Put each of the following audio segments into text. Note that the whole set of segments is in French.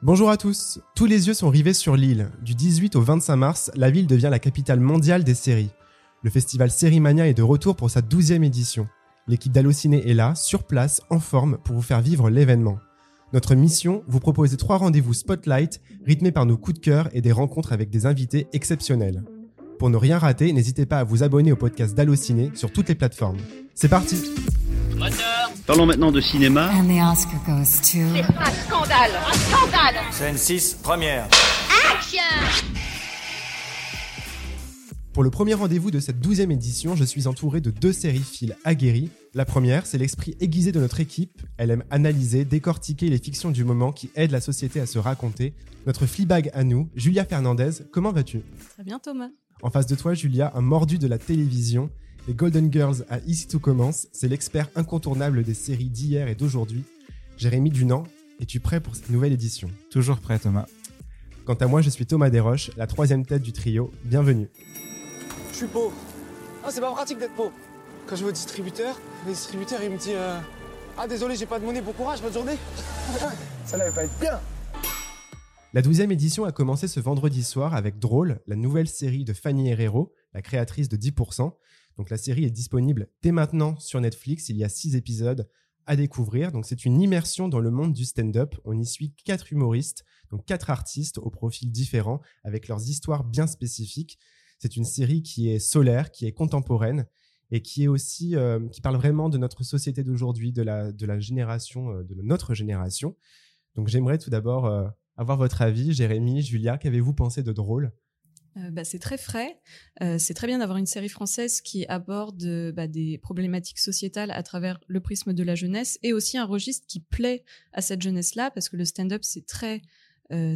Bonjour à tous. Tous les yeux sont rivés sur Lille. Du 18 au 25 mars, la ville devient la capitale mondiale des séries. Le festival Sérimania est de retour pour sa 12e édition. L'équipe d'Allociné est là, sur place, en forme, pour vous faire vivre l'événement. Notre mission, vous proposer trois rendez-vous spotlight rythmés par nos coups de cœur et des rencontres avec des invités exceptionnels. Pour ne rien rater, n'hésitez pas à vous abonner au podcast d'Allociné sur toutes les plateformes. C'est parti Parlons maintenant de cinéma. And the Oscar goes to. Un scandale Un scandale Scène 6, première. Pour le premier rendez-vous de cette 12e édition, je suis entouré de deux sériphiles aguerris. La première, c'est l'esprit aiguisé de notre équipe. Elle aime analyser, décortiquer les fictions du moment qui aident la société à se raconter. Notre Fleabag à nous, Julia Fernandez, comment vas-tu? Très bien Thomas. En face de toi, Julia, un mordu de la télévision. Les Golden Girls à Ici Tout Commence, c'est l'expert incontournable des séries d'hier et d'aujourd'hui. Jérémy Dunant, es-tu prêt pour cette nouvelle édition? Toujours prêt, Thomas. Quant à moi, je suis Thomas Desroches, la troisième tête du trio. Bienvenue. Je suis pauvre. Ah, c'est pas pratique d'être pauvre. Quand je vais au distributeur, le distributeur il me dit euh, Ah, désolé, j'ai pas de monnaie, bon courage, bonne journée. Ça n'allait pas être bien. La douzième édition a commencé ce vendredi soir avec Drôle, la nouvelle série de Fanny Herrero, la créatrice de 10%. Donc la série est disponible dès maintenant sur Netflix. Il y a six épisodes à découvrir. Donc c'est une immersion dans le monde du stand-up. On y suit quatre humoristes, donc quatre artistes aux profils différents, avec leurs histoires bien spécifiques. C'est une série qui est solaire, qui est contemporaine et qui est aussi euh, qui parle vraiment de notre société d'aujourd'hui, de la de la génération euh, de notre génération. Donc j'aimerais tout d'abord euh, avoir votre avis, Jérémy, Julia, qu'avez-vous pensé de drôle? Euh, bah, c'est très frais. Euh, c'est très bien d'avoir une série française qui aborde euh, bah, des problématiques sociétales à travers le prisme de la jeunesse et aussi un registre qui plaît à cette jeunesse-là parce que le stand-up c'est très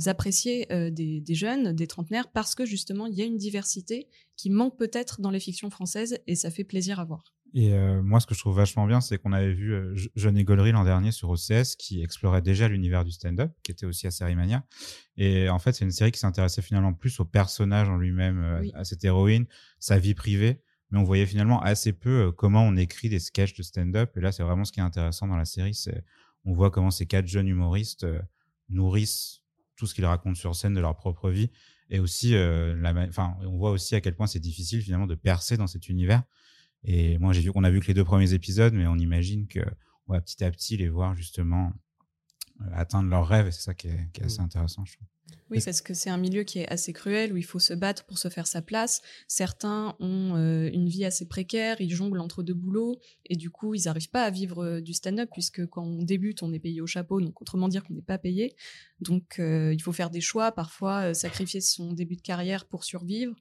apprécié des, des jeunes, des trentenaires parce que justement il y a une diversité qui manque peut-être dans les fictions françaises et ça fait plaisir à voir. Et euh, moi, ce que je trouve vachement bien, c'est qu'on avait vu euh, Je- Jeune Gollery l'an dernier sur OCS, qui explorait déjà l'univers du stand-up, qui était aussi à Sérimania. Et en fait, c'est une série qui s'intéressait finalement plus au personnage en lui-même, euh, Oui. à cette héroïne, sa vie privée. Mais on voyait finalement assez peu euh, comment on écrit des sketchs de stand-up. Et là, c'est vraiment ce qui est intéressant dans la série. C'est on voit comment ces quatre jeunes humoristes euh, nourrissent tout ce qu'ils racontent sur scène de leur propre vie. Et aussi, la, on voit aussi à quel point c'est difficile finalement de percer dans cet univers. Et moi, j'ai vu qu'on a vu que les deux premiers épisodes, mais on imagine que on va petit à petit les voir justement euh, atteindre leurs rêves. Et c'est ça qui est, qui est assez Mm. intéressant, je trouve. Oui, parce que c'est un milieu qui est assez cruel où il faut se battre pour se faire sa place. Certains ont euh, une vie assez précaire, ils jonglent entre deux boulots et du coup, ils n'arrivent pas à vivre euh, du stand-up puisque quand on débute, on est payé au chapeau, donc autrement dire qu'on n'est pas payé. Donc, euh, il faut faire des choix, parfois sacrifier son début de carrière pour survivre.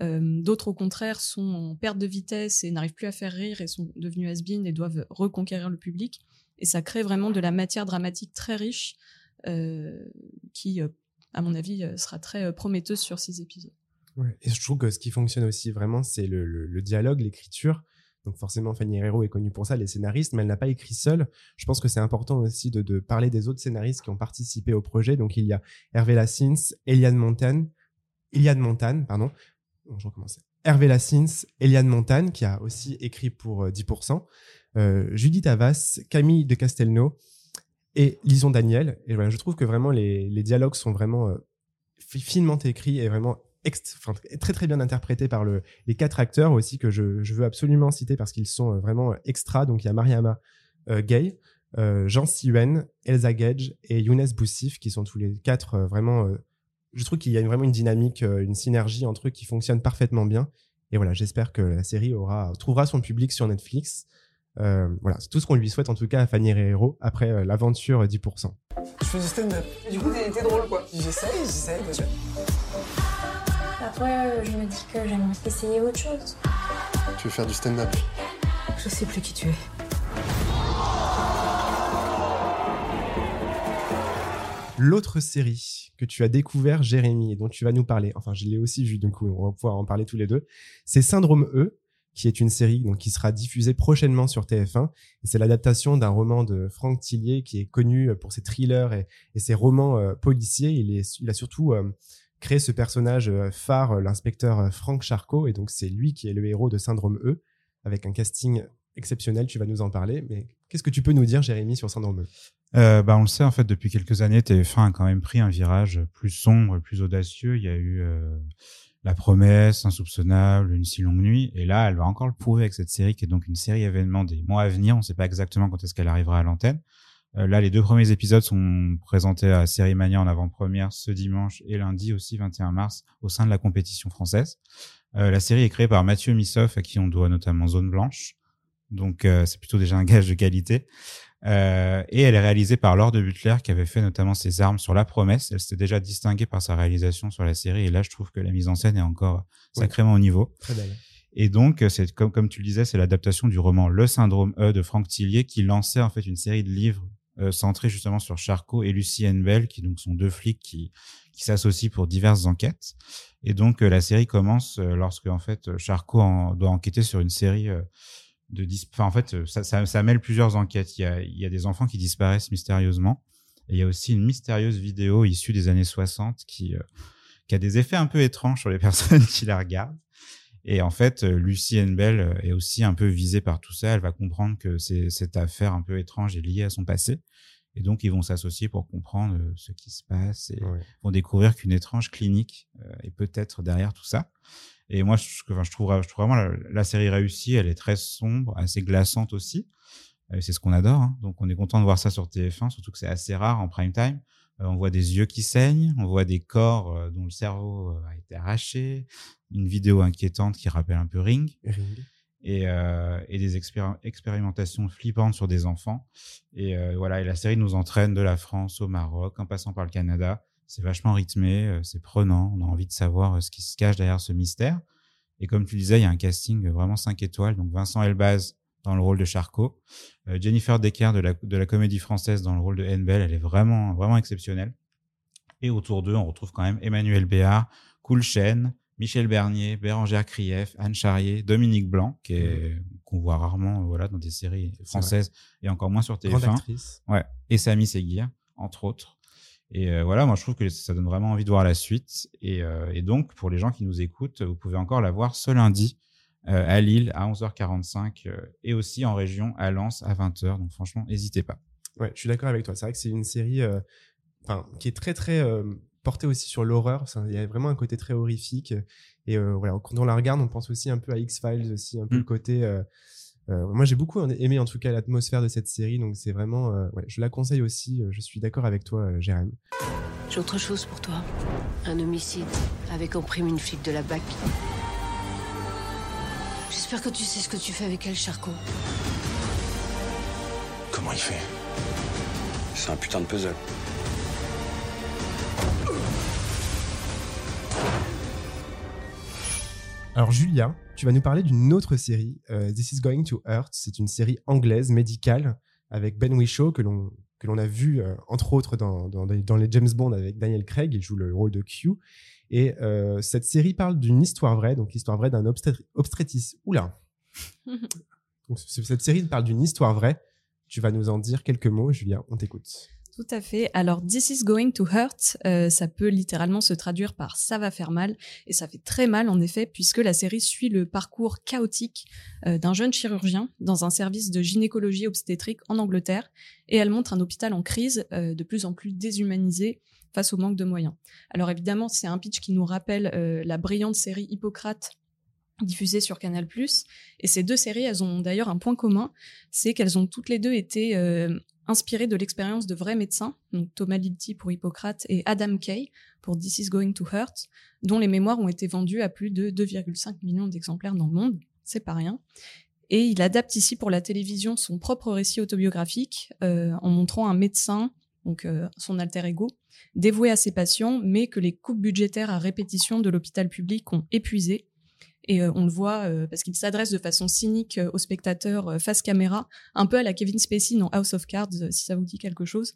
D'autres, au contraire, sont en perte de vitesse et n'arrivent plus à faire rire et sont devenus has-been et doivent reconquérir le public. Et ça crée vraiment de la matière dramatique très riche euh, qui, à mon avis, euh, sera très euh, prometteuse sur ces épisodes. Et je trouve que ce qui fonctionne aussi vraiment, c'est le, dialogue, l'écriture. Donc forcément, Fanny Herrero est connue pour ça, les scénaristes, mais elle n'a pas écrit seule. Je pense que c'est important aussi de, parler des autres scénaristes qui ont participé au projet. Donc il y a Hervé Lassins, Eliane Montane, Eliane pardon. Bon, je recommence. Hervé Lassins, Eliane Montane, qui a aussi écrit pour euh, 10%, euh, Judith Havas, Camille de Castelnau et Lison Daniel. Et voilà, je trouve que vraiment les, dialogues sont vraiment euh, fi- finement écrits et vraiment très très bien interprétés par le, les quatre acteurs aussi que je, veux absolument citer parce qu'ils sont euh, vraiment euh, extra. Donc il y a Mariama Gay, Jean Siwen, Elsa Gage et Younes Boussif qui sont tous les quatre vraiment. je trouve qu'il y a vraiment une dynamique, une synergie entre eux qui fonctionne parfaitement bien. Et voilà, j'espère que la série aura trouvera son public sur Netflix. Euh, voilà, c'est tout ce qu'on lui souhaite en tout cas à Fanny Herrero après euh, l'aventure 10%. Je fais du stand-up. Du coup, t'es drôle quoi. J'essaye, j'essaye. bien sûr. Après, euh, je me dis que j'aimerais essayer autre chose. Tu veux faire du stand-up? Je sais plus qui tu es. L'autre série que tu as découvert, Jérémy, et dont tu vas nous parler, enfin je l'ai aussi vu, du coup on va pouvoir en parler tous les deux, c'est Syndrome E, qui est une série donc, qui sera diffusée prochainement sur TF1. Et c'est l'adaptation d'un roman de Franck Tillier, qui est connu pour ses thrillers et, ses romans euh, policiers. Il, a surtout euh, créé ce personnage euh, phare, euh, l'inspecteur euh, Franck Charcot, et donc c'est lui qui est le héros de Syndrome E, avec un casting exceptionnel, tu vas nous en parler, mais qu'est-ce que tu peux nous dire, Jérémy, sur Syndrome E? Euh, bah, on le sait en fait depuis quelques années, TF1 a quand même pris un virage plus sombre, plus audacieux. Il y a eu euh, La Promesse, Insoupçonnable, Une si longue nuit, et là, elle va encore le prouver avec cette série qui est donc une série événement des mois à venir. On ne sait pas exactement quand est-ce qu'elle arrivera à l'antenne. Euh, là, les deux premiers épisodes sont présentés à Série Mania en avant-première ce dimanche et lundi aussi 21 mars au sein de la compétition française. Euh, la série est créée par Mathieu Missoff à qui on doit notamment Zone Blanche. Donc euh, c'est plutôt déjà un gage de qualité. Euh, et elle est réalisée par Laure de Butler qui avait fait notamment ses armes sur La Promesse. Elle s'était déjà distinguée par sa réalisation sur la série et là je trouve que la mise en scène est encore sacrément au niveau. Très belle. Et donc c'est comme comme tu le disais, c'est l'adaptation du roman Le Syndrome E de Franck Tillier qui lançait en fait une série de livres euh, centrés justement sur Charcot et Lucie Bell qui donc sont deux flics qui qui s'associent pour diverses enquêtes. Et donc euh, la série commence euh, lorsque en fait Charcot en, doit enquêter sur une série de enfin, en fait ça, ça, ça, mêle plusieurs enquêtes. Il y, a, il y a des enfants qui disparaissent mystérieusement. Et il y a aussi une mystérieuse vidéo issue des années 60 qui qui a des effets un peu étranges sur les personnes qui la regardent. Et en fait Lucie Bell est aussi un peu visée par tout ça. Elle va comprendre que cette affaire un peu étrange est liée à son passé. Et donc ils vont s'associer pour comprendre ce qui se passe et Ouais. vont découvrir qu'une étrange clinique euh, est peut-être derrière tout ça et moi, je, enfin, je, trouve, je trouve vraiment la, la, série réussie. Elle est très sombre, assez glaçante aussi. Euh, c'est ce qu'on adore. Hein. Donc, on est content de voir ça sur TF1, surtout que c'est assez rare en prime time. Euh, on voit des yeux qui saignent, on voit des corps euh, dont le cerveau a été arraché, une vidéo inquiétante qui rappelle un peu Ring. Ring. Et, et, des expér expérimentations flippantes sur des enfants. Et voilà, et la série nous entraîne de la France au Maroc, en passant par le Canada. C'est vachement rythmé, euh, c'est prenant, on a envie de savoir ce qui se cache derrière ce mystère. Et comme tu disais, il y a un casting vraiment 5 étoiles. Donc Vincent Elbaz dans le rôle de Charcot, euh, Jennifer Decker de la, de la comédie française dans le rôle de Anne Bell, elle est vraiment, vraiment exceptionnelle. Et autour d'eux, on retrouve quand même Emmanuel Béard, Coulchen, Michel Bernier, Bérangère Krief, Anne Charrier, Dominique Blanc, qui est, qu'on voit rarement, voilà, dans des séries françaises et encore moins sur TF1. Ouais. Et Samy Seguir, entre autres. Et euh, voilà, moi je trouve que ça donne vraiment envie de voir la suite. Et, euh, et donc, pour les gens qui nous écoutent, vous pouvez encore la voir ce lundi euh, à Lille à 11h45 et aussi en région à Lens à 20h. Donc franchement, n'hésitez pas. Ouais, je suis d'accord avec toi. C'est vrai que c'est une série qui est très très portée aussi sur l'horreur. Il y a vraiment un côté très horrifique. Et voilà, quand on la regarde, on pense aussi un peu à X-Files aussi, un peu Mm. le côté... Euh, moi, j'ai beaucoup aimé en tout cas l'atmosphère de cette série, donc c'est vraiment, euh, ouais, je la conseille aussi. euh, Je suis d'accord avec toi, euh, Jérém. J'ai autre chose pour toi. Un homicide avec en prime une flic de la BAC. J'espère que tu sais ce que tu fais avec elle, Charcot. Comment il fait? C'est un putain de puzzle. Alors Julia, tu vas nous parler d'une autre série, euh, This is Going to Hurt. C'est une série anglaise médicale avec Ben Whishaw que l'on que l'on a vu euh, entre autres dans, dans, dans, les James Bond avec Daniel Craig, il joue le rôle de Q. Et euh, cette série parle d'une histoire vraie, donc l'histoire vraie d'un obstétricien. Oula. donc cette série parle d'une histoire vraie. Tu vas nous en dire quelques mots, Julia. On t'écoute. Tout à fait. Alors, This is going to hurt, euh, ça peut littéralement se traduire par ça va faire mal, et ça fait très mal en effet, puisque la série suit le parcours chaotique euh, d'un jeune chirurgien dans un service de gynécologie obstétrique en Angleterre, et elle montre un hôpital en crise, euh, de plus en plus déshumanisé face au manque de moyens. Alors évidemment, c'est un pitch qui nous rappelle la brillante série Hippocrate diffusée sur Canal+. Et ces deux séries, elles ont d'ailleurs un point commun, c'est qu'elles ont toutes les deux été inspirées de l'expérience de vrais médecins, donc Thomas Lilti pour Hippocrate et Adam Kay pour This is Going to Hurt, dont les mémoires ont été vendues à plus de 2,5 millions d'exemplaires dans le monde, c'est pas rien. Et il adapte ici pour la télévision son propre récit autobiographique euh, en montrant un médecin, donc euh, son alter ego, dévoué à ses patients, mais que les coupes budgétaires à répétition de l'hôpital public ont épuisé et euh, on le voit euh, parce qu'il s'adresse de façon cynique euh, aux spectateurs face caméra, un peu à la Kevin Spacey dans House of Cards, si ça vous dit quelque chose,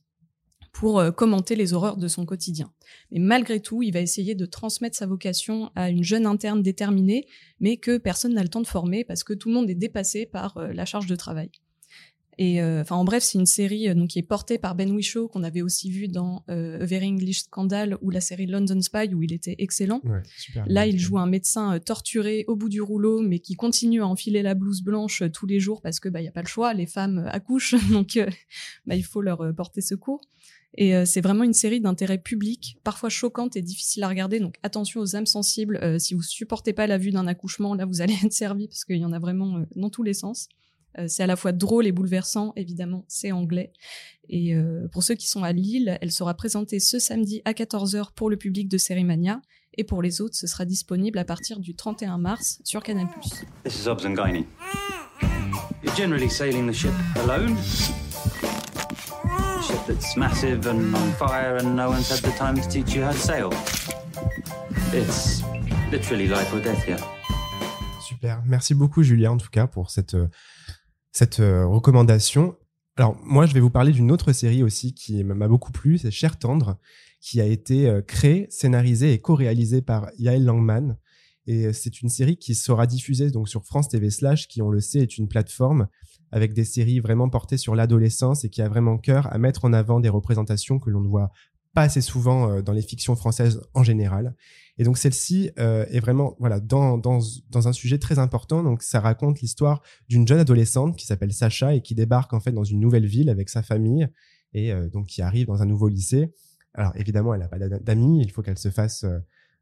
pour commenter les horreurs de son quotidien. Mais malgré tout, il va essayer de transmettre sa vocation à une jeune interne déterminée, mais que personne n'a le temps de former parce que tout le monde est dépassé par la charge de travail. Et euh, enfin, en bref, c'est une série euh, donc qui est portée par Ben Whishaw qu'on avait aussi vu dans euh, A Very English Scandal ou la série London Spy où il était excellent. Ouais, super. Là, il joue un médecin torturé au bout du rouleau, mais qui continue à enfiler la blouse blanche tous les jours parce que bah y a pas le choix, les femmes accouchent, donc bah, il faut leur porter secours. Et euh, c'est vraiment une série d'intérêt public, parfois choquante et difficile à regarder. Donc attention aux âmes sensibles. Euh, si vous supportez pas la vue d'un accouchement, là vous allez être servi parce qu'il y en a vraiment euh, dans tous les sens. Euh, c'est à la fois drôle et bouleversant. Évidemment, c'est anglais. Et euh, pour ceux qui sont à Lille, elle sera présentée ce samedi à 14h pour le public de Sérimania. Et pour les autres, ce sera disponible à partir du 31 mars sur Canal+. This is Hobbs and Guiney. You're generally sailing the ship alone. A ship that's massive and on fire, and no one's had the time to teach you how to sail. It's literally life or death here. Super. Merci beaucoup, Julien, en tout cas, pour cette, euh, cette euh, recommandation. Alors, moi, je vais vous parler d'une autre série aussi qui m'a beaucoup plu, c'est Cher Tendre, qui a été euh, créée, scénarisée et co-réalisée par Yael Langman. Et euh, c'est une série qui sera diffusée donc sur France TV Slash, qui, on le sait, est une plateforme avec des séries vraiment portées sur l'adolescence et qui a vraiment cœur à mettre en avant des représentations que l'on ne voit pas assez souvent dans les fictions françaises en général. Et donc celle-ci euh, est vraiment voilà dans, dans, dans un sujet très important. Donc ça raconte l'histoire d'une jeune adolescente qui s'appelle Sacha et qui débarque en fait dans une nouvelle ville avec sa famille et euh, donc qui arrive dans un nouveau lycée. Alors évidemment, elle n'a pas d'a- d'amis. Il faut qu'elle se fasse euh,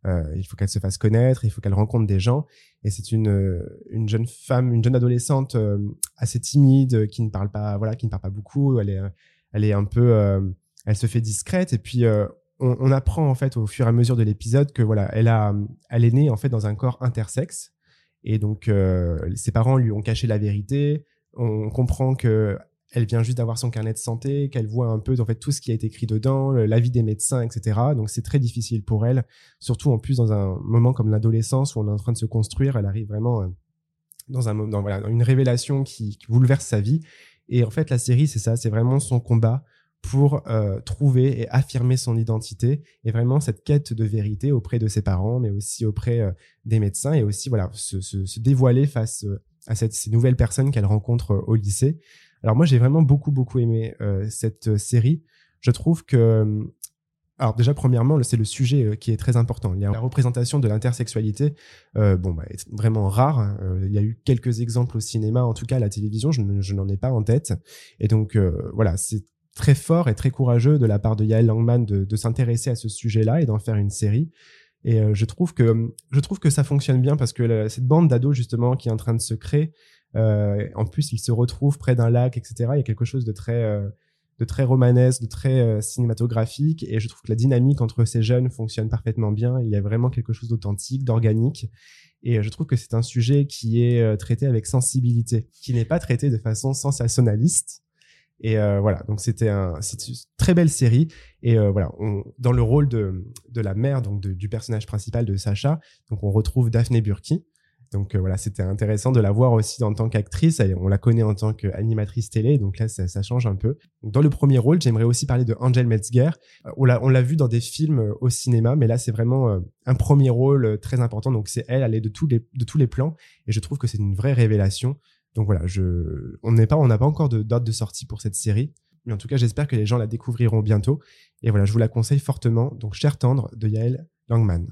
euh, il faut qu'elle se fasse connaître. Il faut qu'elle rencontre des gens. Et c'est une euh, une jeune femme, une jeune adolescente euh, assez timide qui ne parle pas voilà qui ne parle pas beaucoup. Elle est euh, elle est un peu euh, elle se fait discrète et puis on, apprend en fait au fur et à mesure de l'épisode que voilà, elle a, elle est née en fait dans un corps intersexe et donc euh, ses parents lui ont caché la vérité. On comprend que elle vient juste d'avoir son carnet de santé, qu'elle voit un peu en fait tout ce qui a été écrit dedans, l'avis des médecins, etc. Donc c'est très difficile pour elle, surtout en plus dans un moment comme l'adolescence où on est en train de se construire. Elle arrive vraiment euh, dans un voilà, une révélation qui, qui bouleverse sa vie. Et en fait, la série, c'est ça, c'est vraiment son combat pour euh, trouver et affirmer son identité et vraiment cette quête de vérité auprès de ses parents, mais aussi auprès euh, des médecins et aussi voilà se, dévoiler face euh, à cette, ces nouvelles personnes qu'elle rencontre au lycée. Alors moi j'ai vraiment beaucoup beaucoup aimé cette série. Je trouve que alors déjà premièrement c'est le sujet qui est très important. La représentation de l'intersexualité, bon bah, est vraiment rare. hein. Il y a eu quelques exemples au cinéma, en tout cas à la télévision, je, ne- je n'en ai pas en tête. Et donc voilà, c'est très fort et très courageux de la part de Yael Langman de, de s'intéresser à ce sujet-là et d'en faire une série. Et euh, je trouve que je trouve que ça fonctionne bien parce que cette bande d'ados justement qui est en train de se créer, euh, en plus ils se retrouvent près d'un lac, etc. Il y a quelque chose de très euh, de très romanesque, de très euh, cinématographique. Et je trouve que la dynamique entre ces jeunes fonctionne parfaitement bien. Il y a vraiment quelque chose d'authentique, d'organique. Et euh, je trouve que c'est un sujet qui est traité avec sensibilité, qui n'est pas traité de façon sensationnaliste. Et euh, voilà, donc c'était une très belle série. Et euh, voilà, dans le rôle de, la mère, donc du personnage principal de Sacha, donc on retrouve Daphné Burki. Donc euh, voilà, c'était intéressant de la voir aussi en tant qu'actrice. On la connaît en tant qu'animatrice télé, donc là ça, change un peu. Dans le premier rôle, j'aimerais aussi parler de Angel Metzger. On l'a, vu dans des films au cinéma, mais là c'est vraiment un premier rôle très important. Donc c'est elle, elle est de tous les plans, et je trouve que c'est une vraie révélation. Donc voilà, on n'a pas encore de date de sortie pour cette série, mais en tout cas, j'espère que les gens la découvriront bientôt. Et voilà, je vous la conseille fortement. Donc, Cher tendre de Yael Langman.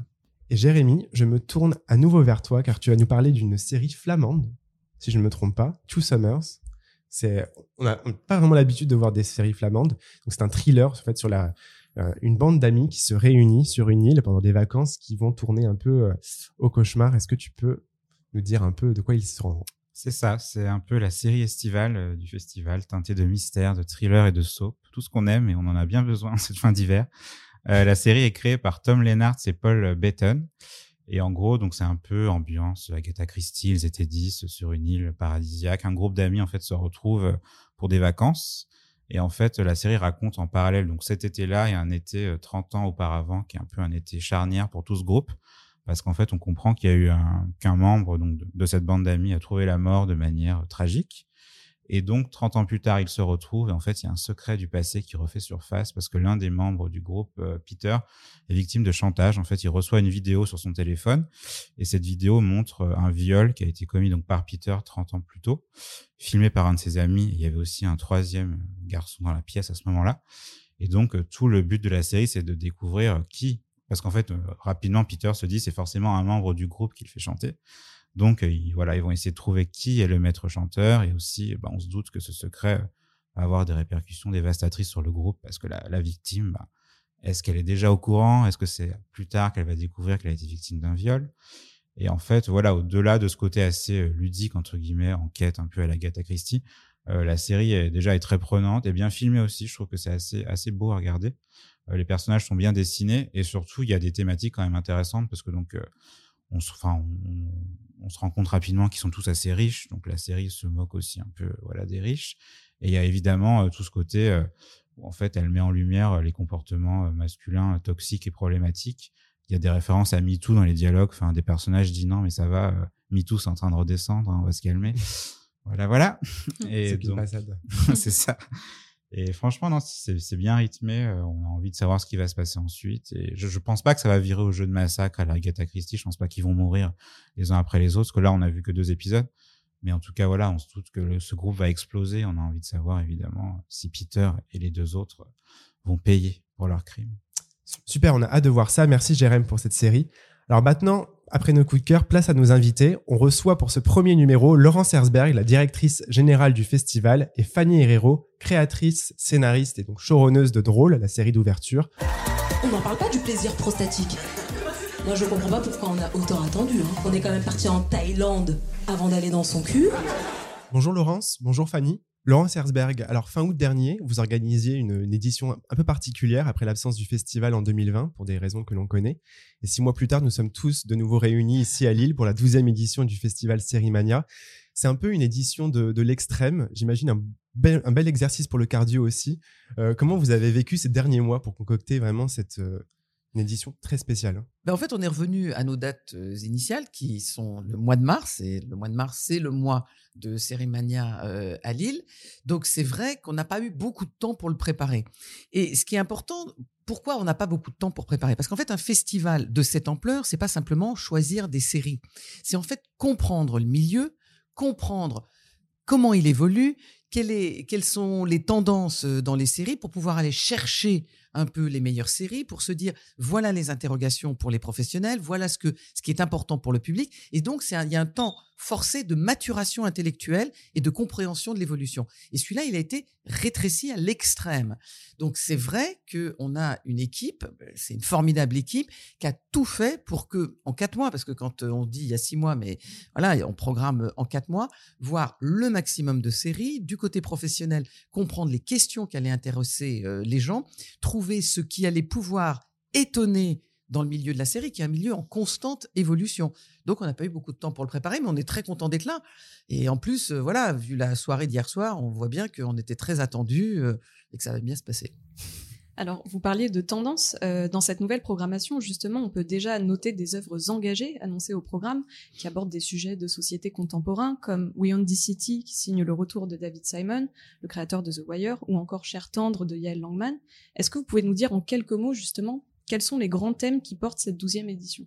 Et Jérémy, je me tourne à nouveau vers toi car tu vas nous parler d'une série flamande, si je ne me trompe pas, Two Summers. C'est, on n'a pas vraiment l'habitude de voir des séries flamandes. Donc, c'est un thriller sur la, euh, une bande d'amis qui se réunit sur une île pendant des vacances qui vont tourner un peu euh, au cauchemar. Est-ce que tu peux nous dire un peu de quoi ils seront C'est ça, c'est un peu la série estivale euh, du festival, teintée de mystère, de thriller et de soap. Tout ce qu'on aime et on en a bien besoin cette fin d'hiver. Euh, la série est créée par Tom Lennart et Paul Beaton. Et en gros, donc c'est un peu ambiance Agatha Christie, ils étaient 10 sur une île paradisiaque. Un groupe d'amis en fait se retrouve euh, pour des vacances. Et en fait, la série raconte en parallèle donc cet été-là et un été euh, 30 ans auparavant, qui est un peu un été charnière pour tout ce groupe, parce qu'en fait, on comprend qu'il y a eu un- qu'un membre donc de, cette bande d'amis a trouvé la mort de manière euh, tragique. Et donc, 30 ans plus tard, ils se retrouvent. Et en fait, il y a un secret du passé qui refait surface parce que l'un des membres du groupe, euh, Peter, est victime de chantage. En fait, il reçoit une vidéo sur son téléphone. Et cette vidéo montre euh, un viol qui a été commis donc par Peter 30 ans plus tôt, filmé par un de ses amis. il y avait aussi un troisième garçon dans la pièce à ce moment-là. Et donc, tout le but de la série, c'est de découvrir qui. Parce qu'en fait, rapidement, Peter se dit, c'est forcément un membre du groupe qui le fait chanter. Donc, euh, ils, voilà, ils vont essayer de trouver qui est le maître chanteur. Et aussi, bah, on se doute que ce secret euh, va avoir des répercussions dévastatrices sur le groupe. Parce que la, victime, bah, est-ce qu'elle est déjà au courant? Est-ce que c'est plus tard qu'elle va découvrir qu'elle a été victime d'un viol? Et en fait, voilà, au-delà de ce côté assez euh, ludique entre guillemets, enquête un peu à la Gata Christie, la série est déjà est très prenante et bien filmée aussi. Je trouve que c'est assez assez beau à regarder. les personnages sont bien dessinés et surtout il y a des thématiques quand même intéressantes parce que donc on, enfin, on, se rend compte rapidement qu'ils sont tous assez riches. Donc la série se moque aussi un peu voilà des riches. Et il y a évidemment euh, tout ce côté euh, où en fait elle met en lumière euh, les comportements masculins toxiques et problématiques. Il y a des références à MeToo dans les dialogues. Enfin, des personnages disent non mais ça va, MeToo c'est en train de redescendre, hein, on va se calmer. Voilà, voilà. Et c'est ça. Et franchement, non, c'est bien rythmé. Euh, on a envie de savoir ce qui va se passer ensuite. Et je, je pense pas que ça va virer au jeu de massacre à la Agatha Christie. Je pense pas qu'ils vont mourir les uns après les autres. Parce que là, on a vu que deux épisodes. Mais en tout cas, voilà, on se doute que ce groupe va exploser. On a envie de savoir, évidemment, si Peter et les deux autres vont payer pour leurs crimes. Super, on a hâte de voir ça. Merci, Jérém, pour cette série. Alors maintenant, après nos coups de cœur, place à nos invités. On reçoit pour ce premier numéro Laurence Herzberg, la directrice générale du festival, et Fanny Herrero, créatrice, scénariste et donc showrunneuse de Drôle, la série d'ouverture. On n'en parle pas du plaisir prostatique. Moi, je comprends pas pourquoi on a autant attendu. Hein. On est quand même parti en Thaïlande avant d'aller dans son cul. Bonjour Laurence, bonjour Fanny. Laurence Herzberg, alors fin août dernier, vous organisiez une, édition un peu particulière après l'absence du festival en 2020 pour des raisons que l'on connaît. Et six mois plus tard, nous sommes tous de nouveau réunis ici à Lille pour la douzième édition du festival Sérimania. C'est un peu une édition de, l'extrême, j'imagine un bel, exercice pour le cardio aussi. Euh, comment vous avez vécu ces derniers mois pour concocter vraiment cette, euh, une édition très spéciale. Hein. Ben en fait, on est revenu à nos dates euh, initiales qui sont le mois de mars. Et le mois de mars, c'est le mois de Cérimania euh, à Lille. Donc, c'est vrai qu'on n'a pas eu beaucoup de temps pour le préparer. Et ce qui est important, pourquoi on n'a pas beaucoup de temps pour préparer? Parce qu'en fait, un festival de cette ampleur, c'est pas simplement choisir des séries. C'est en fait comprendre le milieu, comprendre comment il évolue, quelles sont les tendances euh, dans les séries pour pouvoir aller chercher un peu les meilleures séries pour se dire voilà les interrogations pour les professionnels, voilà ce que ce qui est important pour le public. Et donc c'est il y a un temps forcé de maturation intellectuelle et de compréhension de l'évolution. Et celui-là, il a été rétréci à l'extrême. Donc c'est vrai que on a une équipe, c'est une formidable équipe qui a tout fait pour que en quatre mois, parce que quand on dit il y a six mois, mais voilà, on programme en quatre mois, voir le maximum de séries du côté professionnel, comprendre les questions qui allaient intéresser euh, les gens, trouver ce qui allait pouvoir étonner dans le milieu de la série, qui est un milieu en constante évolution. Donc, on n'a pas eu beaucoup de temps pour le préparer, mais on est très content d'être là. Et en plus, euh, voilà, vu la soirée d'hier soir, on voit bien qu'on était très attendus euh, et que ça va bien se passer. Alors, vous parliez de tendance. Euh, dans cette nouvelle programmation, justement, on peut déjà noter des œuvres engagées annoncées au programme qui abordent des sujets de société contemporains comme We Own the City, qui signe le retour de David Simon, le créateur de The Wire, ou encore Cher tendre de Yael Langman. Est-ce que vous pouvez nous dire en quelques mots, justement, quels sont les grands thèmes qui portent cette douzième édition?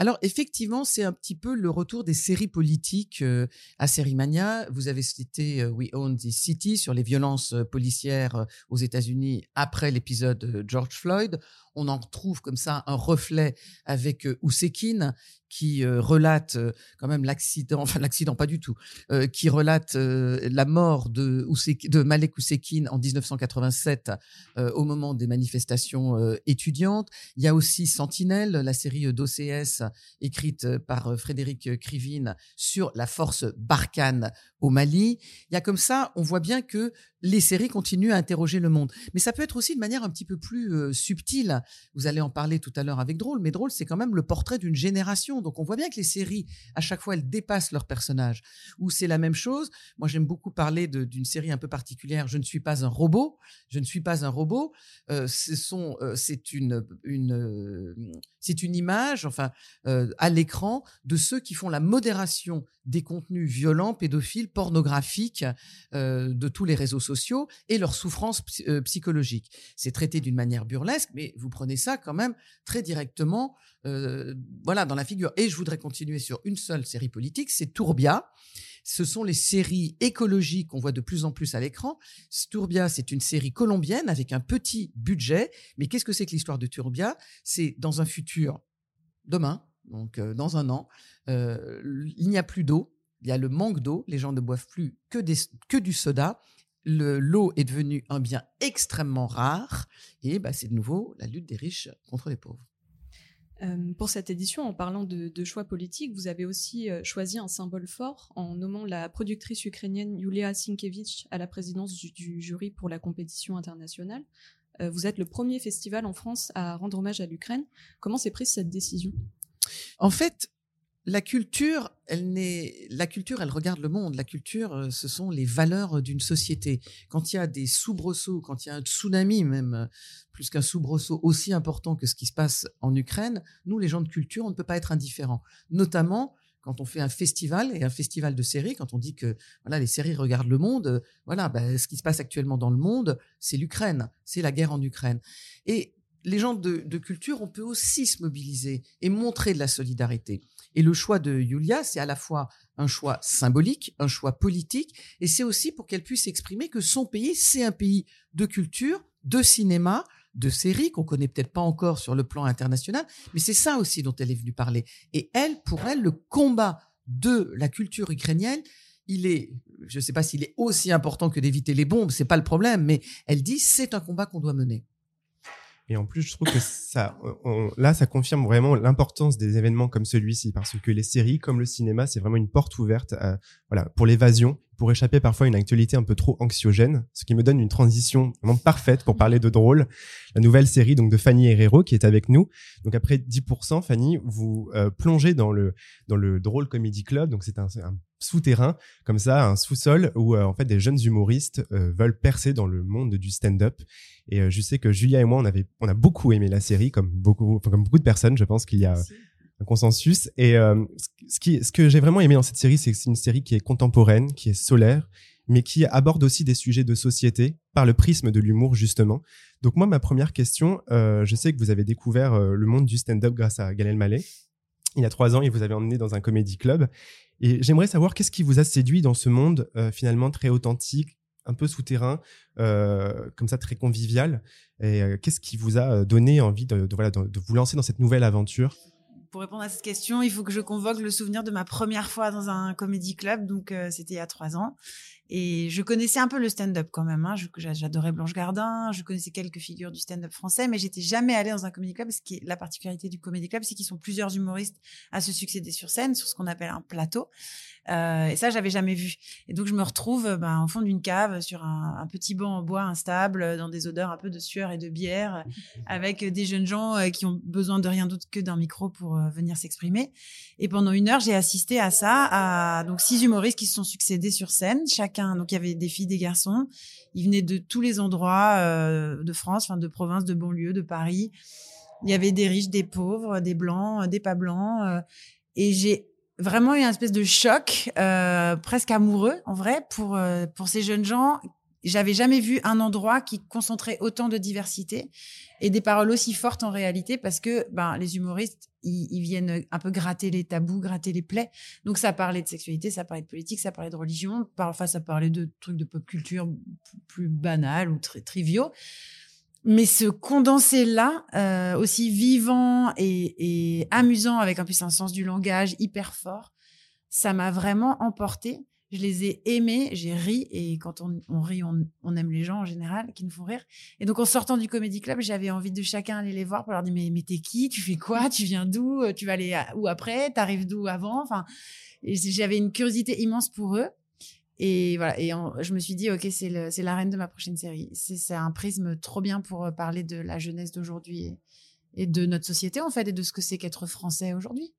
Alors effectivement, c'est un petit peu le retour des séries politiques euh, à Sérimania. Vous avez cité euh, We Own the City sur les violences euh, policières aux États-Unis après l'épisode George Floyd. On en retrouve comme ça un reflet avec Ousekine qui euh, relate euh, quand même l'accident, enfin l'accident pas du tout, euh, qui relate la mort de, de Malek Ousekine en 1987 au moment des manifestations étudiantes. Il y a aussi Sentinelle, la série d'OCS écrite par Frédéric Krivine sur la force Barkhane au Mali. Il y a comme ça, on voit bien que les séries continuent à interroger le monde. Mais ça peut être aussi de manière un petit peu plus euh, subtile. Vous allez en parler tout à l'heure avec Drôle, mais Drôle, c'est quand même le portrait d'une génération. Donc on voit bien que les séries, à chaque fois, elles dépassent leurs personnages. Ou c'est la même chose. Moi, j'aime beaucoup parler d'une série un peu particulière. Je ne suis pas un robot. Je ne suis pas un robot. Euh, euh, c'est une, euh, c'est une image, enfin, à l'écran de ceux qui font la modération des contenus violents, pédophiles, pornographiques de tous les réseaux sociaux et leur souffrance psy- euh, psychologique. C'est traité d'une manière burlesque, mais vous prenez ça quand même très directement, euh, voilà, dans la figure. Et je voudrais continuer sur une seule série politique, c'est Tourbia. Ce sont les séries écologiques qu'on voit de plus en plus à l'écran. Tourbia, c'est une série colombienne avec un petit budget. Mais qu'est-ce que c'est que l'histoire de Tourbia? C'est dans un futur demain, donc euh, dans un an, il n'y a plus d'eau, il y a le manque d'eau, les gens ne boivent plus que, des, que du soda. Le- L'eau est devenue un bien extrêmement rare et bah, c'est de nouveau la lutte des riches contre les pauvres. Euh, pour cette édition, en parlant de, de choix politiques, vous avez aussi euh, choisi un symbole fort en nommant la productrice ukrainienne Yulia Sienkiewicz à la présidence du, du jury pour la compétition internationale. Euh, vous êtes le premier festival en France à rendre hommage à l'Ukraine. Comment s'est prise cette décision? En fait, la culture, elle n'est, la culture, elle regarde le monde. La culture, euh, ce sont les valeurs d'une société. Quand il y a des soubresauts, quand il y a un tsunami même, euh, plus qu'un soubresaut aussi important que ce qui se passe en Ukraine, nous, les gens de culture, on ne peut pas être indifférents. Notamment quand on fait un festival et un festival de séries, quand on dit que voilà les séries regardent le monde, euh, voilà, ben, ce qui se passe actuellement dans le monde, c'est l'Ukraine, c'est la guerre en Ukraine. Et les gens de, culture, on peut aussi se mobiliser et montrer de la solidarité. Et le choix de Yulia, c'est à la fois un choix symbolique, un choix politique, et c'est aussi pour qu'elle puisse exprimer que son pays, c'est un pays de culture, de cinéma, de séries qu'on connaît peut-être pas encore sur le plan international, mais c'est ça aussi dont elle est venue parler. Et elle, pour elle, le combat de la culture ukrainienne, il est, je ne sais pas s'il est aussi important que d'éviter les bombes, c'est pas le problème, mais elle dit c'est un combat qu'on doit mener. Et en plus, je trouve que ça, on- là, ça confirme vraiment l'importance des événements comme celui-ci, parce que les séries, comme le cinéma, c'est vraiment une porte ouverte, voilà, pour l'évasion, pour échapper parfois à une actualité un peu trop anxiogène, ce qui me donne une transition vraiment parfaite pour parler de drôle. La nouvelle série donc de Fanny Herrero qui est avec nous. Donc après 10%, Fanny, vous euh, plongez dans le dans le drôle comedy club. Donc c'est un, un souterrain comme ça, un sous-sol où euh, en fait des jeunes humoristes euh, veulent percer dans le monde du stand-up. Et euh, je sais que Julia et moi, on avait, on a beaucoup aimé la série, comme beaucoup, enfin, comme beaucoup de personnes. Je pense qu'il y a un consensus. Et ce qui, ce que j'ai vraiment aimé dans cette série, c'est que c'est une série qui est contemporaine, qui est solaire, mais qui aborde aussi des sujets de société par le prisme de l'humour justement. Donc moi, ma première question, je sais que vous avez découvert le monde du stand-up grâce à Galen Mallet. Il y a trois ans, il vous avait emmené dans un comédie club. Et j'aimerais savoir qu'est-ce qui vous a séduit dans ce monde euh, finalement très authentique, un peu souterrain, euh, comme ça très convivial. Et euh, qu'est-ce qui vous a donné envie de, voilà, de, vous lancer dans cette nouvelle aventure? Pour répondre à cette question, il faut que je convoque le souvenir de ma première fois dans un comédie club. Donc, c'était il y a trois ans. Et je connaissais un peu le stand-up quand même. Hein. J'adorais Blanche Gardin. Je connaissais quelques figures du stand-up français, mais j'étais jamais allée dans un comédie club. Ce qui est la particularité du comédie club, c'est qu'ils sont plusieurs humoristes à se succéder sur scène, sur ce qu'on appelle un plateau. Euh, et ça, j'avais jamais vu. Et donc, je me retrouve euh, ben, au fond d'une cave, sur un, petit banc en bois instable, euh, dans des odeurs un peu de sueur et de bière, avec des jeunes gens qui ont besoin de rien d'autre que d'un micro pour venir s'exprimer. Et pendant une heure, j'ai assisté à ça, à donc six humoristes qui se sont succédés sur scène, chacun. Donc, il y avait des filles, des garçons. Ils venaient de tous les endroits de France, enfin de province, de banlieue, de Paris. Il y avait des riches, des pauvres, des blancs, des pas blancs. et j'ai vraiment eu une espèce de choc, euh, presque amoureux en vrai, pour, euh, pour ces jeunes gens. J'avais jamais vu un endroit qui concentrait autant de diversité et des paroles aussi fortes en réalité parce que ben, les humoristes, ils, viennent un peu gratter les tabous, gratter les plaies. Donc ça parlait de sexualité, ça parlait de politique, ça parlait de religion, parfois ça parlait de trucs de pop culture plus banals ou très triviaux. Mais ce condensé-là, euh, aussi vivant et, et amusant, avec en plus un sens du langage hyper fort, ça m'a vraiment emporté. Je les ai aimés, j'ai ri, et quand on, on rit, on, on aime les gens en général qui nous font rire. Et donc en sortant du Comedy Club, j'avais envie de chacun aller les voir pour leur dire mais, mais t'es qui? Tu fais quoi? Tu viens d'où? Tu vas aller à- où après? T'arrives d'où avant? Enfin, j'avais une curiosité immense pour eux. Et voilà, et je me suis dit, ok, c'est le- c'est la reine de ma prochaine série. C'est un prisme trop bien pour euh, parler de la jeunesse d'aujourd'hui et, de notre société, en fait, et de ce que c'est qu'être français aujourd'hui.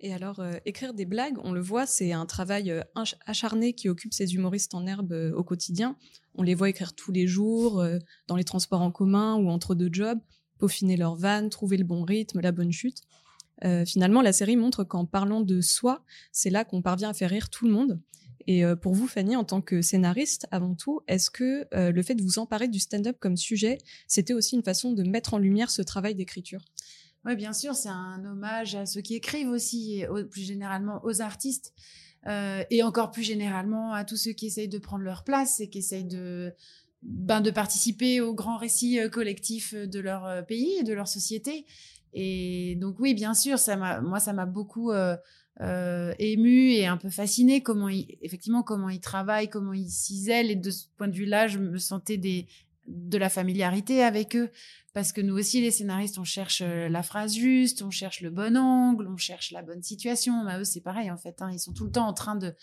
Et alors, euh, écrire des blagues, on le voit, c'est un travail euh, ach- acharné qui occupe ces humoristes en herbe au quotidien. On les voit écrire tous les jours, dans les transports en commun ou entre deux jobs, peaufiner leurs vannes, trouver le bon rythme, la bonne chute. Finalement, la série montre qu'en parlant de soi, c'est là qu'on parvient à faire rire tout le monde. Et euh, pour vous, Fanny, en tant que scénariste, avant tout, est-ce que euh, le fait de vous emparer du stand-up comme sujet, c'était aussi une façon de mettre en lumière ce travail d'écriture? Oui, bien sûr, c'est un hommage à ceux qui écrivent aussi, plus généralement aux artistes, euh, et encore plus généralement à tous ceux qui essayent de prendre leur place et qui essayent de, ben, participer au grand récit collectif de leur pays et de leur société. Et donc oui, bien sûr, ça moi, ça m'a beaucoup euh, ému et un peu fasciné comment effectivement, comment ils travaillent, comment ils cisèlent. Et de ce point de vue-là, je me sentais des, de la familiarité avec eux. Parce que nous aussi, les scénaristes, on cherche euh, la phrase juste, on cherche le bon angle, on cherche la bonne situation. Mais eux, c'est pareil, en fait. hein. Ils sont tout le temps en train de,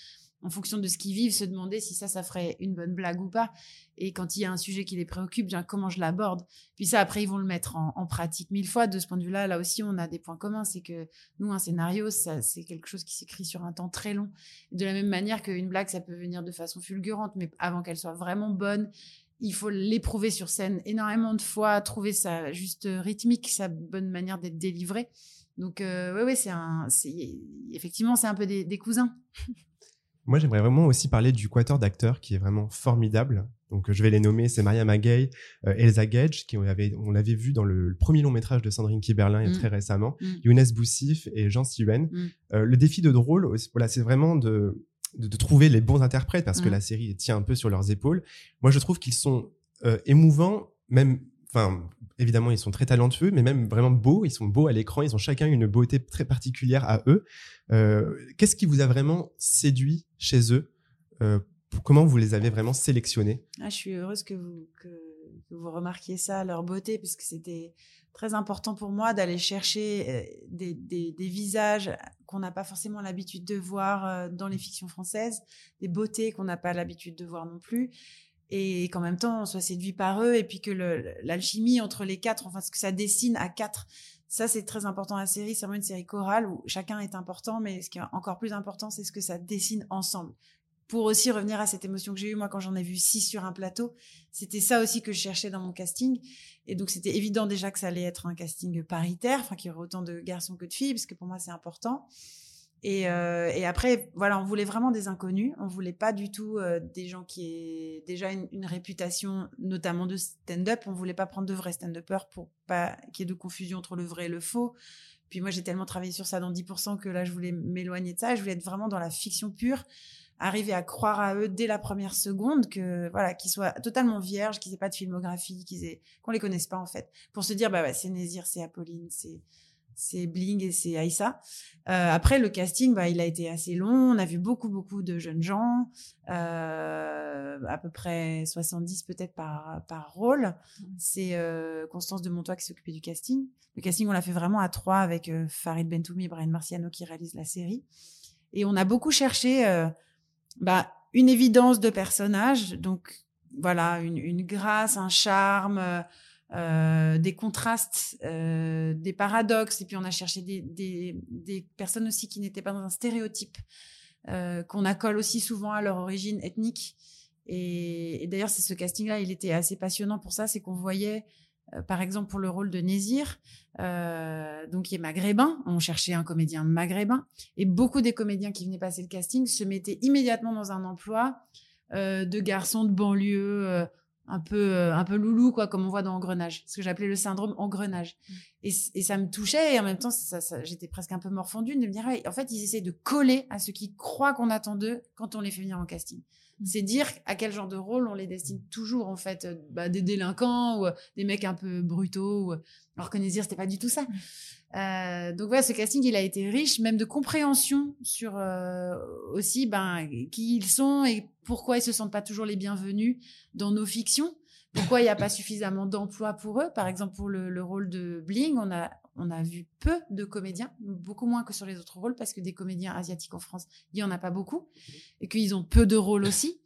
en fonction de ce qu'ils vivent, se demander si ça, ça ferait une bonne blague ou pas. Et quand il y a un sujet qui les préoccupe, bien comment je l'aborde? Puis ça, après, ils vont le mettre en, pratique mille fois. De ce point de vue-là, là aussi, on a des points communs. C'est que nous, un scénario, c'est quelque chose qui s'écrit sur un temps très long. De la même manière qu'une blague, ça peut venir de façon fulgurante, mais avant qu'elle soit vraiment bonne, il faut l'éprouver sur scène énormément de fois, trouver sa juste rythmique, sa bonne manière d'être délivrée. Donc, euh, ouais, c'est un, effectivement, c'est un peu des cousins. Moi, j'aimerais vraiment aussi parler du quatuor d'acteurs qui est vraiment formidable. Donc, euh, je vais les nommer. C'est Maria Magay, euh, Elsa Gage, qui on avait, on l'avait vu dans le, le premier long métrage de Sandrine Kiberlin il y a Mm. très récemment. Mm. Younes Boussif et Jean Siwen. Mm. Euh, le défi de drôle, voilà, c'est vraiment de, de, de trouver les bons interprètes parce que Mm. la série tient un peu sur leurs épaules. Moi, je trouve qu'ils sont euh, émouvants, même, enfin, évidemment, ils sont très talentueux, mais même vraiment beaux. Ils sont beaux à l'écran. Ils ont chacun une beauté très particulière à eux. Euh, Qu'est-ce qui vous a vraiment séduit chez eux Euh, Comment vous les avez vraiment sélectionnés? Ah, je suis heureuse que vous, que, vous remarquiez ça, leur beauté, parce que c'était très important pour moi d'aller chercher euh, des, des- visages qu'on n'a pas forcément l'habitude de voir dans les fictions françaises, des beautés qu'on n'a pas l'habitude de voir non plus, et qu'en même temps on soit séduit par eux, et puis que l'alchimie entre les quatre, enfin ce que ça dessine à quatre, ça c'est très important dans la série, c'est vraiment une série chorale où chacun est important, mais ce qui est encore plus important, c'est ce que ça dessine ensemble pour aussi revenir à cette émotion que j'ai eue moi quand j'en ai vu six sur un plateau. C'était ça aussi que je cherchais dans mon casting. Et donc c'était évident déjà que ça allait être un casting paritaire, enfin qu'il y aurait autant de garçons que de filles, parce que pour moi c'est important. Et, euh, et après, voilà, on voulait vraiment des inconnus. On voulait pas du tout euh, des gens qui aient déjà une, réputation, notamment de stand-up. On voulait pas prendre de vrais stand-uppers pour pas qu'il y ait de confusion entre le vrai et le faux. Puis moi, j'ai tellement travaillé sur ça dans 10% que là, je voulais m'éloigner de ça. Je voulais être vraiment dans la fiction pure, arriver à croire à eux dès la première seconde, que voilà, qu'ils soient totalement vierges, qu'ils aient pas de filmographie, qu'ils aient, qu'on les connaisse pas en fait, pour se dire bah c'est Nézir, c'est Apolline, c'est c'est Bling et c'est Aïssa. Euh, après le casting, bah, il a été assez long. On a vu beaucoup beaucoup de jeunes gens, euh, à peu près 70 peut-être par par rôle. C'est euh, Constance de Montois qui s'occupait du casting. Le casting, on l'a fait vraiment à trois avec euh, Farid Bentoumi et Brian Marciano qui réalisent la série. Et on a beaucoup cherché euh, bah, une évidence de personnage, donc voilà, une, une grâce, un charme, euh, des contrastes, euh, des paradoxes, et puis on a cherché des, personnes aussi qui n'étaient pas dans un stéréotype, euh, qu'on accole aussi souvent à leur origine ethnique. Et, et d'ailleurs, c'est ce casting-là, il était assez passionnant pour ça, c'est qu'on voyait, par exemple, pour le rôle de Nézir, donc qui est maghrébin, on cherchait un comédien maghrébin, et beaucoup des comédiens qui venaient passer le casting se mettaient immédiatement dans un emploi de garçon de banlieue, un peu euh, un peu loulou quoi, comme on voit dans Engrenage, ce que j'appelais le syndrome Engrenage. Et, c- et ça me touchait et en même temps, ça, ça- j'étais presque un peu morfondue de me dire, ouais, en fait, ils essaient de coller à ce qu'ils croient qu'on attend d'eux quand on les fait venir en casting. C'est dire à quel genre de rôle on les destine toujours en fait, euh, bah, des délinquants ou euh, des mecs un peu brutaux. Ou, alors que Nézir, c'était pas du tout ça. Euh, donc voilà, ce casting, il a été riche, même de compréhension sur euh, aussi ben, qui ils sont et pourquoi ils se sentent pas toujours les bienvenus dans nos fictions. Pourquoi il n'y a pas suffisamment d'emplois pour eux Par exemple, pour le, le rôle de Bling, on a, on a vu peu de comédiens, beaucoup moins que sur les autres rôles, parce que des comédiens asiatiques en France, il n'y en a pas beaucoup, et qu'ils ont peu de rôles aussi.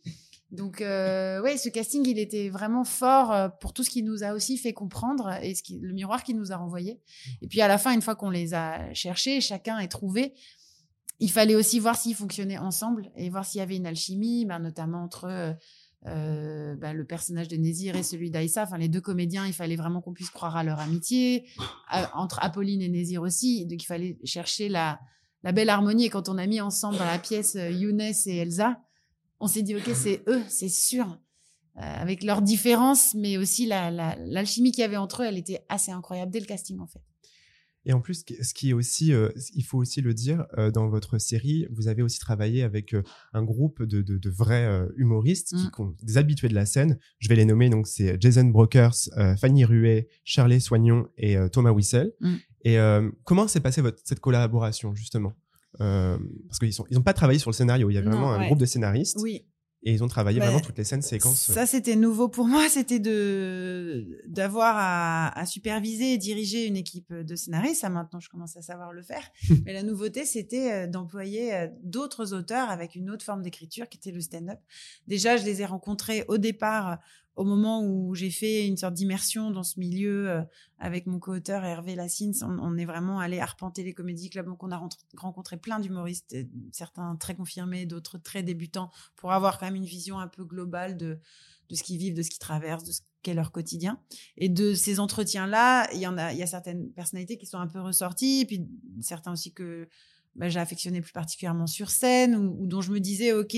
Donc, euh, ouais, ce casting, il était vraiment fort euh, pour tout ce qui nous a aussi fait comprendre et ce qui, le miroir qu'il nous a renvoyé. Et puis, à la fin, une fois qu'on les a cherchés, chacun est trouvé, il fallait aussi voir s'ils fonctionnaient ensemble et voir s'il y avait une alchimie, ben, notamment entre euh, euh, ben, le personnage de Nézir et celui d'Aïssa. Enfin, les deux comédiens, il fallait vraiment qu'on puisse croire à leur amitié. Entre Apolline et Nézir aussi. Donc, il fallait chercher la, la belle harmonie. Et quand on a mis ensemble dans la pièce Younes et Elsa, on s'est dit, OK, c'est eux, c'est sûr. Euh, avec leurs différences, mais aussi la- la- l'alchimie qu'il y avait entre eux, elle était assez incroyable dès le casting, en fait. Et en plus, ce qui- est aussi, euh, il faut aussi le dire, euh, dans votre série, vous avez aussi travaillé avec euh, un groupe de, de- de vrais humoristes, qui, Mm. qui ont des habitués de la scène. Je vais les nommer, donc c'est Jason Brokers, Fanny Ruet, Charlie Soignon et Thomas Wissel. Mm. Et comment s'est passée votre, cette collaboration, justement? Euh, Parce qu'ils n'ont ils ont pas travaillé sur le scénario, il y avait Non, vraiment un groupe de scénaristes. Oui. Et ils ont travaillé Bah, vraiment toutes les scènes, séquences. Ça, c'était nouveau pour moi. C'était de d'avoir à, à superviser et diriger une équipe de scénaristes. Ça, maintenant, je commence à savoir le faire. Mais la nouveauté, c'était euh, d'employer euh, d'autres auteurs avec une autre forme d'écriture qui était le stand-up. Déjà, je les ai rencontrés au départ, au moment où j'ai fait une sorte d'immersion dans ce milieu euh, avec mon co-auteur Hervé Lassine. On, est vraiment allé arpenter les comédies clubs. Donc, on a rencontré plein d'humoristes, euh, certains très confirmés, d'autres très débutants, pour avoir quand même une vision un peu globale de, de ce qu'ils vivent, de ce qu'ils traversent, de ce qu'est leur quotidien. Et de ces entretiens-là, il y en a, il y a certaines personnalités qui sont un peu ressorties, et puis certains aussi que bah, j'ai affectionné plus particulièrement sur scène, ou, dont je me disais, ok,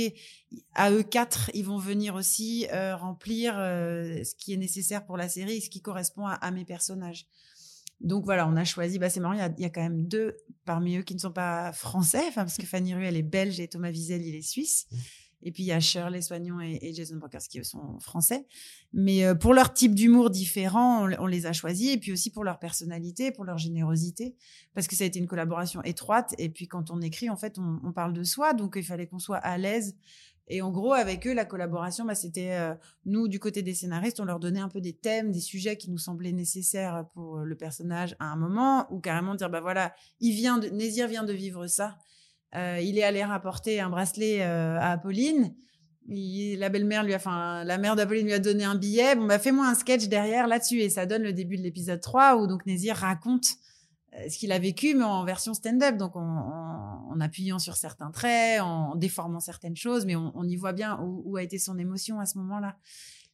à eux quatre, ils vont venir aussi euh, remplir euh, ce qui est nécessaire pour la série, ce qui correspond à, mes personnages. Donc voilà, on a choisi. Bah c'est marrant, il y a, quand même deux parmi eux qui ne sont pas français, parce que Fanny Ruel est belge et Thomas Wiesel il est suisse. Et puis il y a Shirley Soignon et, Jason Brokers qui sont français. Mais euh, pour leur type d'humour différent, on, les a choisis. Et puis aussi pour leur personnalité, pour leur générosité. Parce que ça a été une collaboration étroite. Et puis quand on écrit, en fait, on, on parle de soi. Donc il fallait qu'on soit à l'aise. Et en gros, avec eux, la collaboration, bah, c'était euh, nous, du côté des scénaristes, on leur donnait un peu des thèmes, des sujets qui nous semblaient nécessaires pour le personnage à un moment, ou carrément dire, bah voilà, il vient de, Nézir vient de vivre ça. Euh, il est allé rapporter un bracelet euh, à Apolline. La belle-mère lui a, enfin, la mère d'Apolline lui a donné un billet. Bon, bah, fais-moi un sketch derrière là-dessus. Et ça donne le début de l'épisode 3 où donc Nézir raconte euh, ce qu'il a vécu, mais en version stand-up. Donc, en, appuyant sur certains traits, en déformant certaines choses, mais on, y voit bien où a été son émotion à ce moment-là.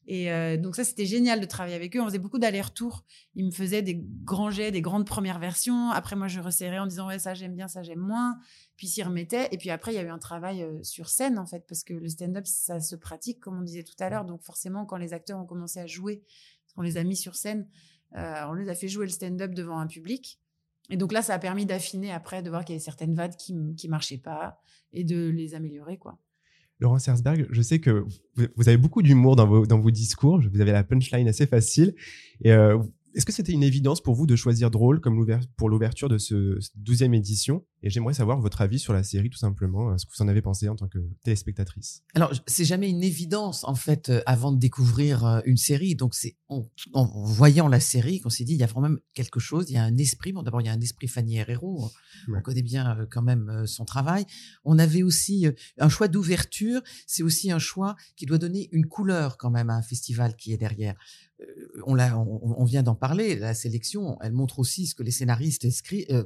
Et euh, donc ça, c'était génial de travailler avec eux. On faisait beaucoup d'allers-retours. Ils me faisaient des grands jets, des grandes premières versions. Après, moi, je resserrais en disant, ouais, ça j'aime bien, ça j'aime moins. Puis s'y remettaient. Et puis après, il y a eu un travail euh, sur scène, en fait, parce que le stand-up, ça se pratique, comme on disait tout à l'heure. Donc forcément, quand les acteurs ont commencé à jouer, on les a mis sur scène, euh, on les a fait jouer le stand-up devant un public. Et donc là, ça a permis d'affiner après, de voir qu'il y avait certaines vannes qui qui marchaient pas et de les améliorer, quoi. Laurent Sersberg, je sais que vous avez beaucoup d'humour dans vos, discours. Vous avez la punchline assez facile. Euh, est-ce que c'était une évidence pour vous de choisir drôle comme pour l'ouverture de ce cette 12e édition? Et j'aimerais savoir votre avis sur la série, tout simplement, euh, ce que vous en avez pensé en tant que téléspectatrice. Alors, c'est jamais une évidence, en fait, euh, avant de découvrir euh, une série. Donc, c'est en, en voyant la série qu'on s'est dit, il y a vraiment même quelque chose, il y a un esprit. Bon, d'abord, il y a un esprit Fanny Herrero. On connaît bien quand même son travail. On avait aussi un choix d'ouverture. C'est aussi un choix qui doit donner une couleur quand même à un festival qui est derrière. Euh, on, vient d'en parler. La sélection, elle montre aussi ce que les scénaristes euh,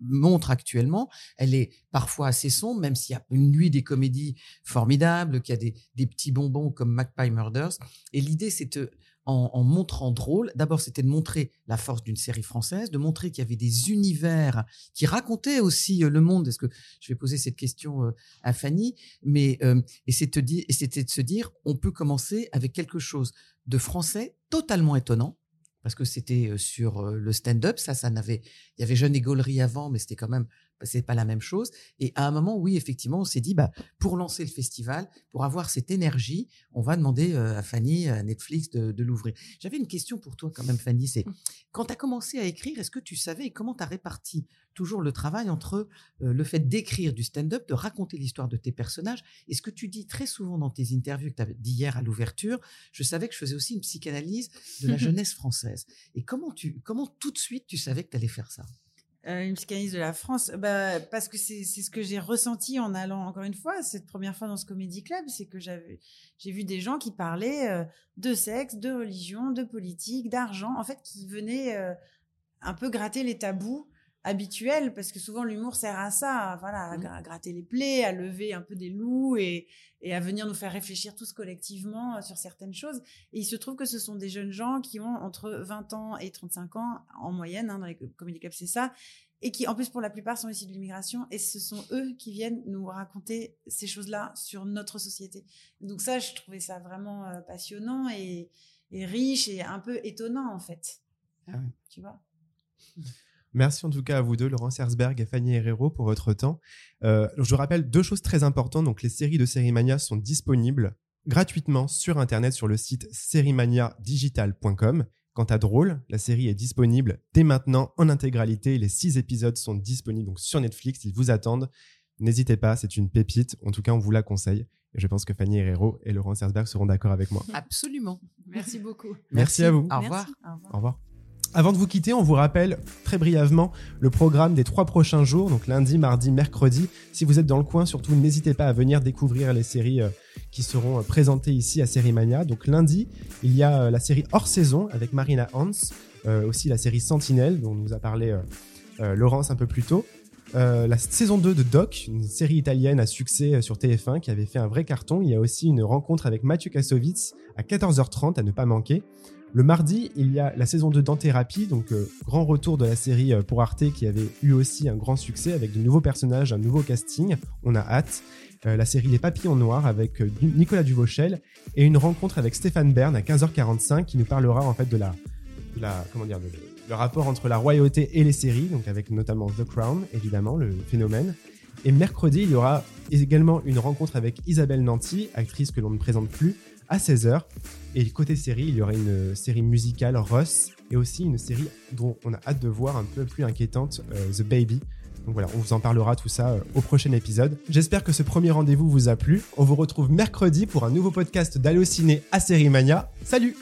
montrent actuellement. Elle est parfois assez sombre, même s'il y a une nuit des comédies formidables, qu'il y a des, petits bonbons comme Magpie Murders. Et l'idée, c'est de, en, montrant drôle, d'abord, c'était de montrer la force d'une série française, de montrer qu'il y avait des univers qui racontaient aussi euh, le monde. Est-ce que je vais poser cette question euh, à Fanny, mais euh, et et c'était de se dire, on peut commencer avec quelque chose de français totalement étonnant parce que c'était euh, sur euh, le stand-up, ça, ça n'avait, il y avait Jeune Égolerie avant, mais c'était quand même c'est pas la même chose. Et à un moment, oui, effectivement, on s'est dit, bah, pour lancer le festival, pour avoir cette énergie, on va demander euh, à Fanny, à Netflix, de, de l'ouvrir. J'avais une question pour toi quand même, Fanny. C'est quand tu as commencé à écrire, est-ce que tu savais et comment tu as réparti toujours le travail entre euh, le fait d'écrire du stand-up, de raconter l'histoire de tes personnages? Et ce que tu dis très souvent dans tes interviews que tu avais dit hier à l'ouverture, je savais que je faisais aussi une psychanalyse de la jeunesse française. Et comment tu, comment tout de suite tu savais que tu allais faire ça? Euh, une psychanalyse de la France, bah, parce que c'est ce que j'ai ressenti en allant encore une fois cette première fois dans ce comédie club, c'est que j'ai vu des gens qui parlaient euh, de sexe, de religion, de politique, d'argent, en fait, qui venaient euh, un peu gratter les tabous habituels, parce que souvent l'humour sert à ça, voilà, à gra- gratter les plaies, à lever un peu des loups et, et à venir nous faire réfléchir tous collectivement euh, sur certaines choses. Et il se trouve que ce sont des jeunes gens qui ont entre 20 ans et 35 ans en moyenne, hein, dans les comédie clubs, c'est ça, et qui en plus pour la plupart sont issus de l'immigration, et ce sont eux qui viennent nous raconter ces choses-là sur notre société. Donc ça, je trouvais ça vraiment euh, passionnant et, et riche et un peu étonnant en fait. Tu vois? Merci en tout cas à vous deux, Laurent Sersberg et Fanny Herrero, pour votre temps. Euh, je rappelle deux choses très importantes. Donc, les séries de Sérimania sont disponibles gratuitement sur Internet sur le site sérimaniadigital.com. Quant à Drôle, la série est disponible dès maintenant en intégralité. Les six épisodes sont disponibles donc sur Netflix. Ils vous attendent. N'hésitez pas, c'est une pépite. En tout cas, on vous la conseille. Et je pense que Fanny Herrero et Laurent Sersberg seront d'accord avec moi. Absolument. Merci beaucoup. Merci, à vous. Au revoir. Au revoir. Avant de vous quitter, on vous rappelle très brièvement le programme des trois prochains jours, donc lundi, mardi, mercredi. Si vous êtes dans le coin, surtout n'hésitez pas à venir découvrir les séries euh, qui seront euh, présentées ici à Sérimania. Donc lundi, il y a euh, la série hors saison avec Marina Hans, aussi la série Sentinelle dont nous a parlé Laurence un peu plus tôt. La saison 2 de Doc, une série italienne à succès sur TF1 qui avait fait un vrai carton. Il y a aussi une rencontre avec Mathieu Kassovitz à 14h30 à ne pas manquer. Le mardi, il y a la saison 2 d'Anthérapie, donc euh, grand retour de la série euh, pour Arte qui avait eu aussi un grand succès avec de nouveaux personnages, un nouveau casting. On a hâte. Euh, la série Les Papillons Noirs avec Nicolas Duvauchel et une rencontre avec Stéphane Bern à 15h45 qui nous parlera en fait de la, comment dire, le rapport entre la royauté et les séries, donc avec notamment The Crown, évidemment, le phénomène. Et mercredi, il y aura également une rencontre avec Isabelle Nanty, actrice que l'on ne présente plus, à 16h. Et côté série, il y aura une série musicale, Russ, et aussi une série dont on a hâte de voir un peu plus inquiétante, euh, The Baby. Donc voilà, on vous en parlera tout ça euh, au prochain épisode. J'espère que ce premier rendez-vous vous a plu. On vous retrouve mercredi pour un nouveau podcast d'Allociné à Sérimania. Salut